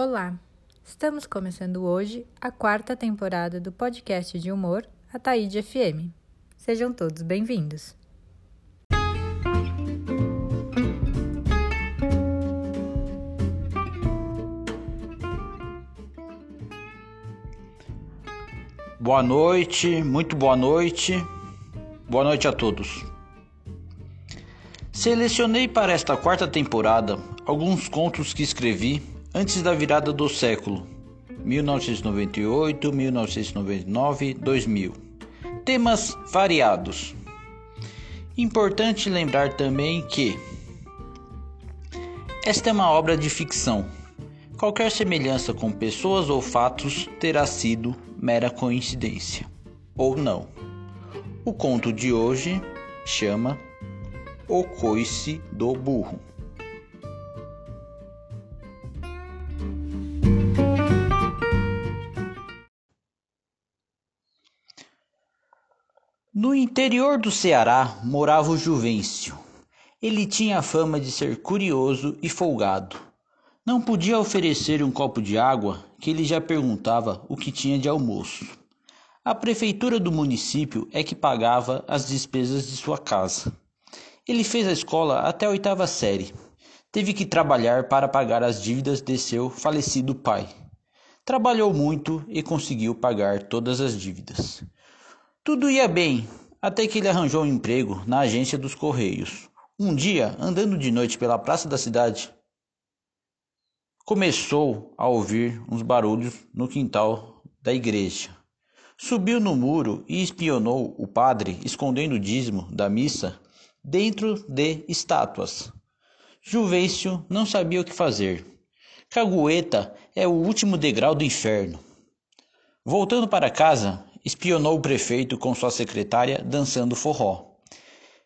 Olá! Estamos começando hoje a quarta temporada do podcast de humor Ataíde FM. Sejam todos bem-vindos. Boa noite, muito boa noite. Boa noite a todos. Selecionei para esta quarta temporada alguns contos que escrevi antes da virada do século 1998, 1999, 2000. Temas variados. Importante lembrar também que esta é uma obra de ficção. Qualquer semelhança com pessoas ou fatos terá sido mera coincidência ou não. O conto de hoje chama O Coice do Burro. No interior do Ceará morava o Juvencio. Ele tinha a fama de ser curioso e folgado. Não podia oferecer um copo de água que ele já perguntava o que tinha de almoço. A prefeitura do município é que pagava as despesas de sua casa. Ele fez a escola até a oitava série. Teve que trabalhar para pagar as dívidas de seu falecido pai. Trabalhou muito e conseguiu pagar todas as dívidas. Tudo ia bem, até que ele arranjou um emprego na agência dos Correios. Um dia, andando de noite pela praça da cidade, começou a ouvir uns barulhos no quintal da igreja. Subiu no muro e espionou o padre escondendo o dízimo da missa dentro de estátuas. Juvencio não sabia o que fazer. Cagueta é o último degrau do inferno. Voltando para casa, espionou o prefeito com sua secretária dançando forró.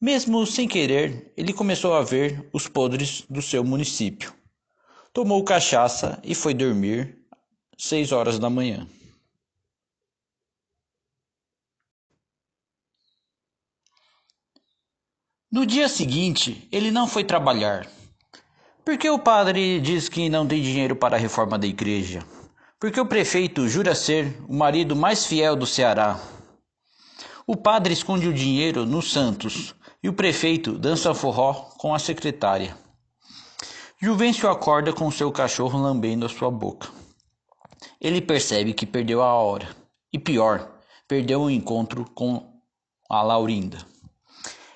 Mesmo sem querer, ele começou a ver os podres do seu município. Tomou cachaça e foi dormir seis horas da manhã. No dia seguinte, ele não foi trabalhar. Porque o padre diz que não tem dinheiro para a reforma da igreja. Porque o prefeito jura ser o marido mais fiel do Ceará. O padre esconde o dinheiro nos Santos e o prefeito dança forró com a secretária. Juvencio acorda com seu cachorro lambendo a sua boca. Ele percebe que perdeu a hora. E pior, perdeu o encontro com a Laurinda.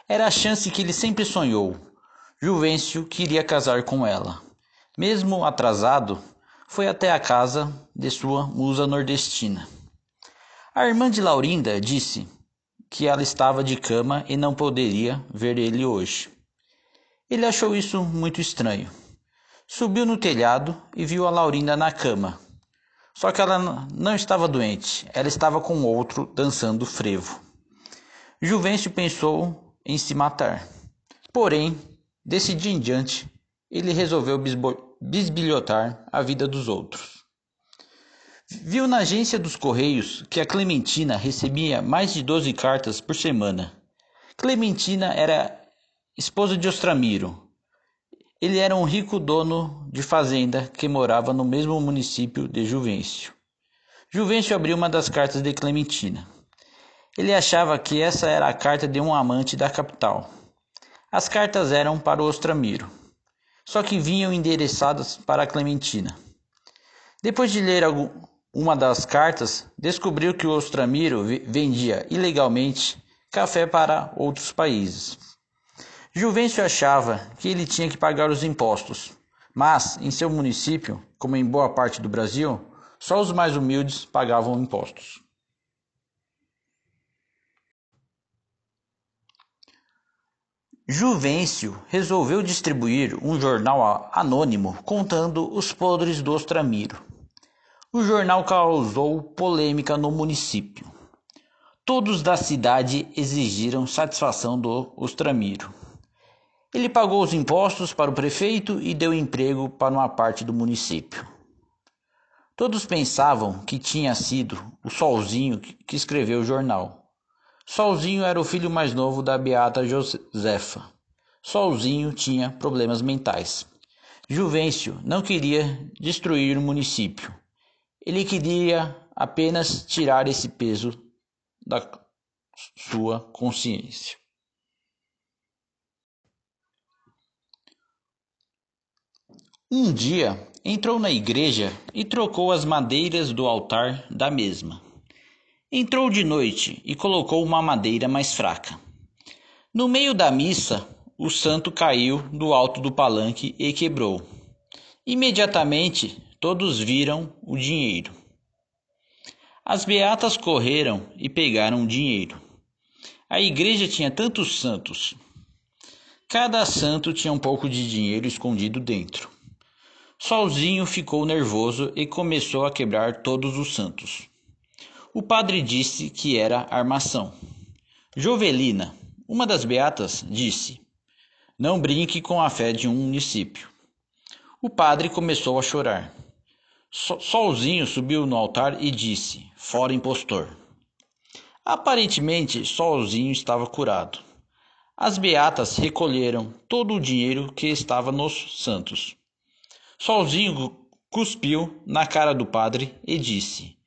Era a chance que ele sempre sonhou. Juvencio queria casar com ela. Mesmo atrasado, foi até a casa de sua musa nordestina. A irmã de Laurinda disse que ela estava de cama e não poderia ver ele hoje. Ele achou isso muito estranho. Subiu no telhado e viu a Laurinda na cama. Só que ela não estava doente, ela estava com outro dançando frevo. Juvencio pensou em se matar. Porém, desse dia em diante, ele resolveu bisbilhotar a vida dos outros. Viu na agência dos Correios que a Clementina recebia mais de 12 cartas por semana. Clementina era esposa de Ostramiro. Ele era um rico dono de fazenda que morava no mesmo município de Juvencio. Juvencio abriu uma das cartas de Clementina. Ele achava que essa era a carta de um amante da capital. As cartas eram para o Ostramiro só que vinham endereçadas para Clementina. Depois de ler uma das cartas, descobriu que o Ostramiro vendia ilegalmente café para outros países. Juvencio achava que ele tinha que pagar os impostos, mas em seu município, como em boa parte do Brasil, só os mais humildes pagavam impostos. Juvencio resolveu distribuir um jornal anônimo contando os podres do Ostramiro. O jornal causou polêmica no município. Todos da cidade exigiram satisfação do Ostramiro. Ele pagou os impostos para o prefeito e deu emprego para uma parte do município. Todos pensavam que tinha sido o Solzinho que escreveu o jornal. Solzinho era o filho mais novo da beata Josefa. Solzinho tinha problemas mentais. Juvencio não queria destruir o município. Ele queria apenas tirar esse peso da sua consciência. Um dia entrou na igreja e trocou as madeiras do altar da mesma. Entrou de noite e colocou uma madeira mais fraca. No meio da missa, o santo caiu do alto do palanque e quebrou. Imediatamente todos viram o dinheiro. As beatas correram e pegaram o dinheiro. A igreja tinha tantos santos. Cada santo tinha um pouco de dinheiro escondido dentro. Solzinho ficou nervoso e começou a quebrar todos os santos. O padre disse que era armação. Jovelina, uma das beatas, disse: não brinque com a fé de um município. O padre começou a chorar. Solzinho subiu no altar e disse: Fora impostor. Aparentemente, Solzinho estava curado. As beatas recolheram todo o dinheiro que estava nos santos. Solzinho cuspiu na cara do padre e disse: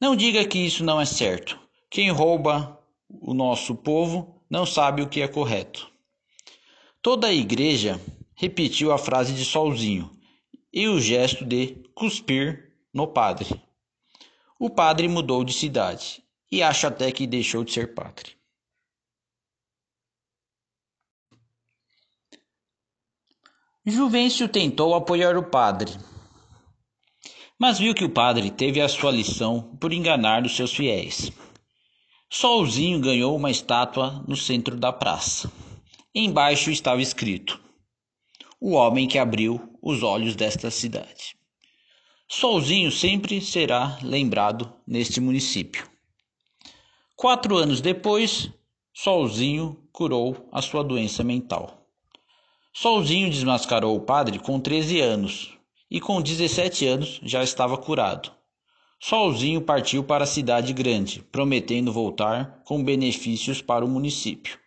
Não diga que isso não é certo. Quem rouba o nosso povo não sabe o que é correto. Toda a igreja repetiu a frase de Solzinho e o gesto de cuspir no padre. O padre mudou de cidade e acho até que deixou de ser padre. Juvencio tentou apoiar o padre, mas viu que o padre teve a sua lição por enganar os seus fiéis. Solzinho ganhou uma estátua no centro da praça. Embaixo estava escrito: O homem que abriu os olhos desta cidade. Solzinho sempre será lembrado neste município. Quatro anos depois, Solzinho curou a sua doença mental. Solzinho desmascarou o padre com 13 anos e com 17 anos já estava curado. Solzinho partiu para a cidade grande, prometendo voltar com benefícios para o município.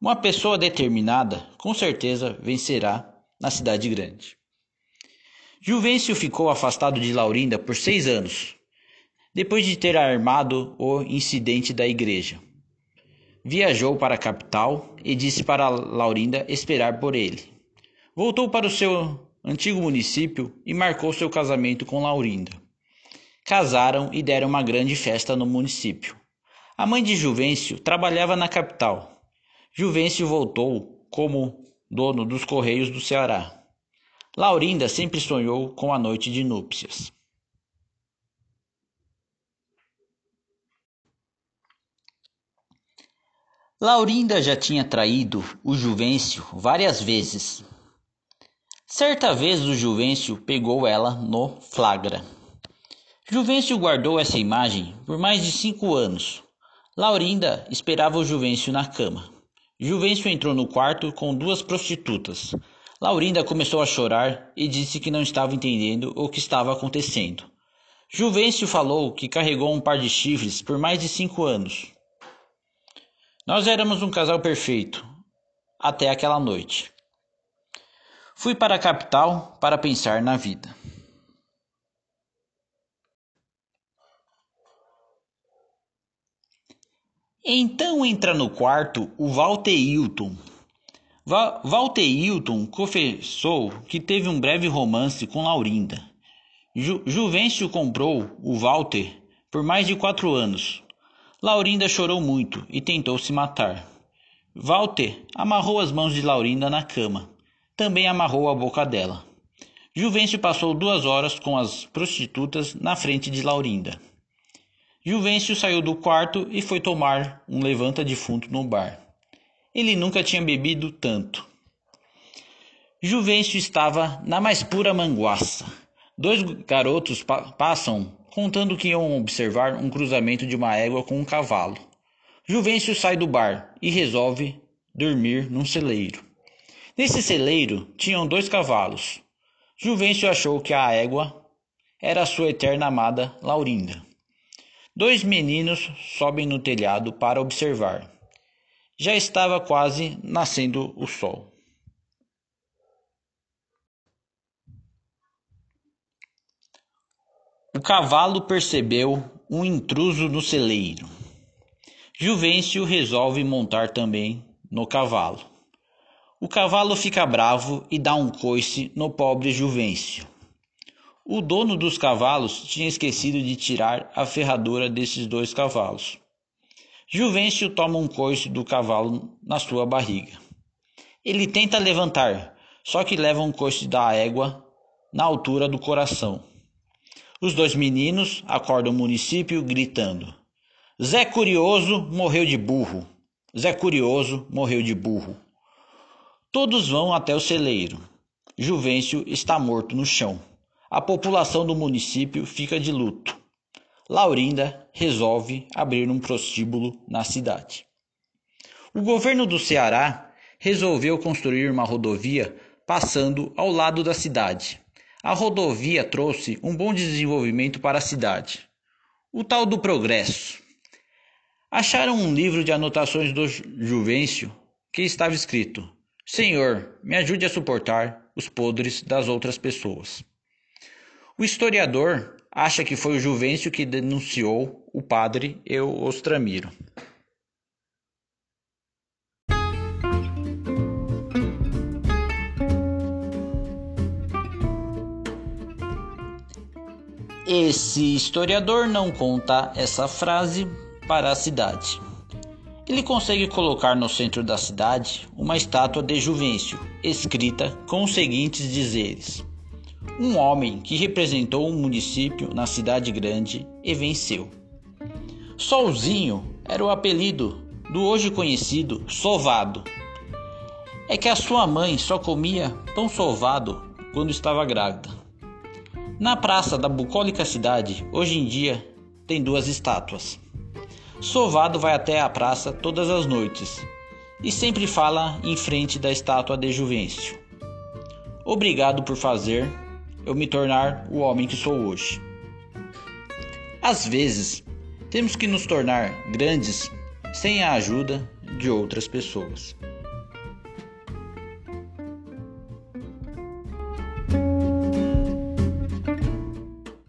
Uma pessoa determinada com certeza vencerá na cidade grande. Juvencio ficou afastado de Laurinda por seis anos, depois de ter armado o incidente da igreja. Viajou para a capital e disse para Laurinda esperar por ele. Voltou para o seu antigo município e marcou seu casamento com Laurinda. Casaram e deram uma grande festa no município. A mãe de Juvencio trabalhava na capital Juvencio voltou como dono dos Correios do Ceará. Laurinda sempre sonhou com a noite de núpcias. Laurinda já tinha traído o Juvencio várias vezes. Certa vez o Juvencio pegou ela no flagra. Juvencio guardou essa imagem por mais de cinco anos. Laurinda esperava o Juvencio na cama. Juvencio entrou no quarto com duas prostitutas. Laurinda começou a chorar e disse que não estava entendendo o que estava acontecendo. Juvencio falou que carregou um par de chifres por mais de cinco anos. Nós éramos um casal perfeito, até aquela noite. Fui para a capital para pensar na vida. Então entra no quarto o Walter Hilton. Va Walter Hilton confessou que teve um breve romance com Laurinda. Ju Juvencio comprou o Walter por mais de quatro anos. Laurinda chorou muito e tentou se matar. Walter amarrou as mãos de Laurinda na cama. Também amarrou a boca dela. Juvencio passou duas horas com as prostitutas na frente de Laurinda. Juvencio saiu do quarto e foi tomar um levanta-defunto no bar. Ele nunca tinha bebido tanto. Juvencio estava na mais pura manguaça. Dois garotos pa passam contando que iam observar um cruzamento de uma égua com um cavalo. Juvencio sai do bar e resolve dormir num celeiro. Nesse celeiro tinham dois cavalos. Juvencio achou que a égua era sua eterna amada Laurinda. Dois meninos sobem no telhado para observar. Já estava quase nascendo o sol. O cavalo percebeu um intruso no celeiro. Juvencio resolve montar também no cavalo. O cavalo fica bravo e dá um coice no pobre Juvencio. O dono dos cavalos tinha esquecido de tirar a ferradura desses dois cavalos. Juvencio toma um coice do cavalo na sua barriga. Ele tenta levantar, só que leva um coice da égua na altura do coração. Os dois meninos acordam o município gritando: Zé Curioso morreu de burro. Zé Curioso morreu de burro. Todos vão até o celeiro. Juvencio está morto no chão. A população do município fica de luto. Laurinda resolve abrir um prostíbulo na cidade. O governo do Ceará resolveu construir uma rodovia passando ao lado da cidade. A rodovia trouxe um bom desenvolvimento para a cidade. O tal do progresso. Acharam um livro de anotações do Juvencio que estava escrito: Senhor, me ajude a suportar os podres das outras pessoas. O historiador acha que foi o Juvencio que denunciou o padre Eustramiro. Esse historiador não conta essa frase para a cidade. Ele consegue colocar no centro da cidade uma estátua de Juvencio, escrita com os seguintes dizeres: Um homem que representou um município na cidade grande e venceu. Solzinho era o apelido do hoje conhecido Sovado. É que a sua mãe só comia pão sovado quando estava grávida. Na praça da bucólica cidade, hoje em dia, tem duas estátuas. Sovado vai até a praça todas as noites e sempre fala em frente da estátua de Juvencio. Obrigado por fazer eu me tornar o homem que sou hoje. Às vezes, temos que nos tornar grandes sem a ajuda de outras pessoas.